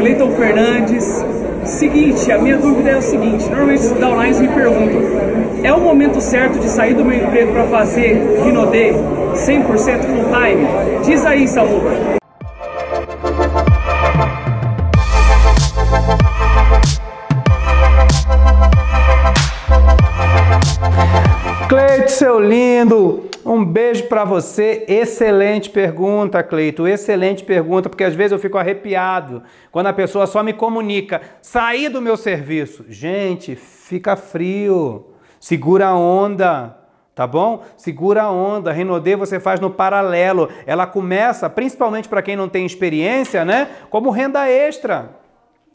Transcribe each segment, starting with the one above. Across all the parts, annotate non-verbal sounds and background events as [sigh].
Cleiton Fernandes. Seguinte, a minha dúvida é o seguinte: normalmente os downlines me perguntam, é o momento certo de sair do meu emprego para fazer Rinode 100% full time? Diz aí, Samuca. Cleito, seu lindo, um beijo para você. Excelente pergunta, Cleito. Excelente pergunta, porque às vezes eu fico arrepiado quando a pessoa só me comunica: sair do meu serviço. Gente, fica frio. Segura a onda. Tá bom? Segura a onda. Renaudet você faz no paralelo. Ela começa, principalmente para quem não tem experiência, né? Como renda extra.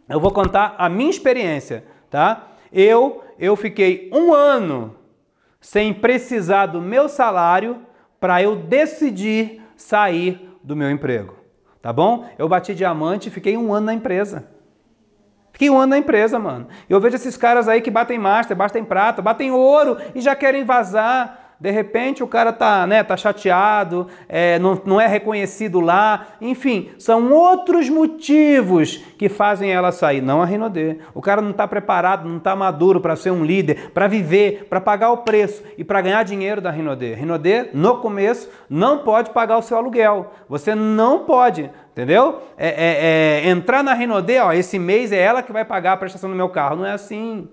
Eu vou contar a minha experiência, tá? Eu, eu fiquei um ano sem precisar do meu salário para eu decidir sair do meu emprego. Tá bom? Eu bati diamante e fiquei um ano na empresa. Fiquei um ano na empresa, mano. Eu vejo esses caras aí que batem master, batem prata, batem ouro e já querem vazar. De repente o cara tá, né, tá chateado, é, não, não é reconhecido lá. Enfim, são outros motivos que fazem ela sair, não a Rinodê. O cara não está preparado, não está maduro para ser um líder, para viver, para pagar o preço e para ganhar dinheiro da Rinodê. Rinodê, no começo, não pode pagar o seu aluguel. Você não pode. Entendeu? É, é, é, entrar na Rinodê, ó, esse mês é ela que vai pagar a prestação do meu carro. Não é assim.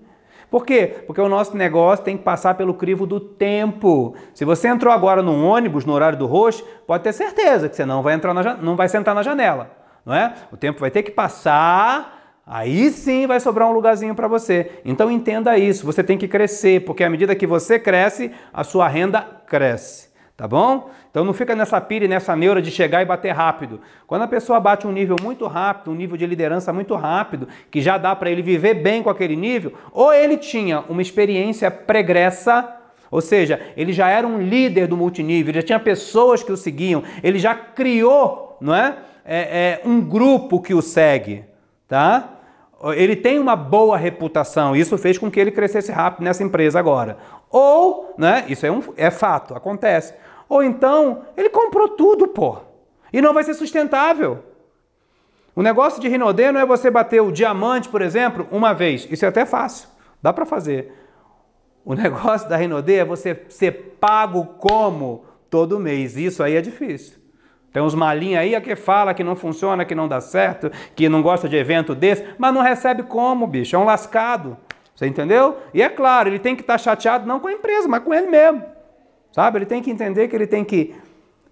Por quê? Porque o nosso negócio tem que passar pelo crivo do tempo. Se você entrou agora num ônibus no horário do roxo, pode ter certeza que você não vai entrar na, não vai sentar na janela, não é? O tempo vai ter que passar, aí sim vai sobrar um lugarzinho para você. Então entenda isso, você tem que crescer, porque à medida que você cresce, a sua renda cresce. Tá bom? Então não fica nessa pira e nessa neura de chegar e bater rápido. Quando a pessoa bate um nível muito rápido, um nível de liderança muito rápido, que já dá para ele viver bem com aquele nível, ou ele tinha uma experiência pregressa, ou seja, ele já era um líder do multinível, já tinha pessoas que o seguiam, ele já criou, não é? é, é um grupo que o segue, tá? Ele tem uma boa reputação, isso fez com que ele crescesse rápido nessa empresa agora. Ou, né, isso é, um, é fato, acontece. Ou então, ele comprou tudo, pô. E não vai ser sustentável. O negócio de Rinodê não é você bater o diamante, por exemplo, uma vez. Isso é até fácil. Dá para fazer. O [laughs] negócio da Rinodê é você ser pago como todo mês. Isso aí é difícil. Tem uns malinhos aí que fala que não funciona, que não dá certo, que não gosta de evento desse, mas não recebe como, bicho. É um lascado. Você entendeu? E é claro, ele tem que estar chateado não com a empresa, mas com ele mesmo. Sabe? Ele tem que entender que ele tem que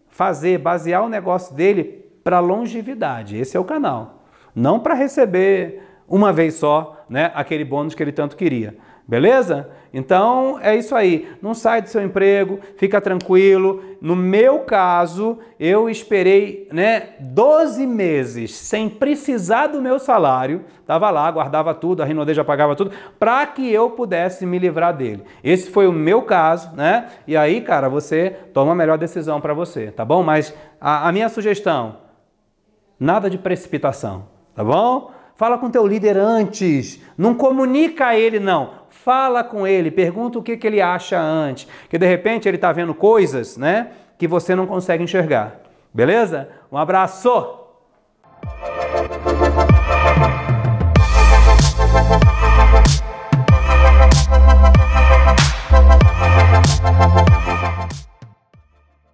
fazer, basear o negócio dele para longevidade. Esse é o canal. Não para receber uma vez só, né, aquele bônus que ele tanto queria. Beleza? Então é isso aí. Não sai do seu emprego, fica tranquilo. No meu caso, eu esperei né, 12 meses sem precisar do meu salário. Estava lá, guardava tudo, a Rinode já pagava tudo, para que eu pudesse me livrar dele. Esse foi o meu caso, né? E aí, cara, você toma a melhor decisão para você, tá bom? Mas a, a minha sugestão: nada de precipitação, tá bom? Fala com teu líder antes. Não comunica a ele, não fala com ele, pergunta o que, que ele acha antes, que de repente ele está vendo coisas, né, que você não consegue enxergar. Beleza? Um abraço!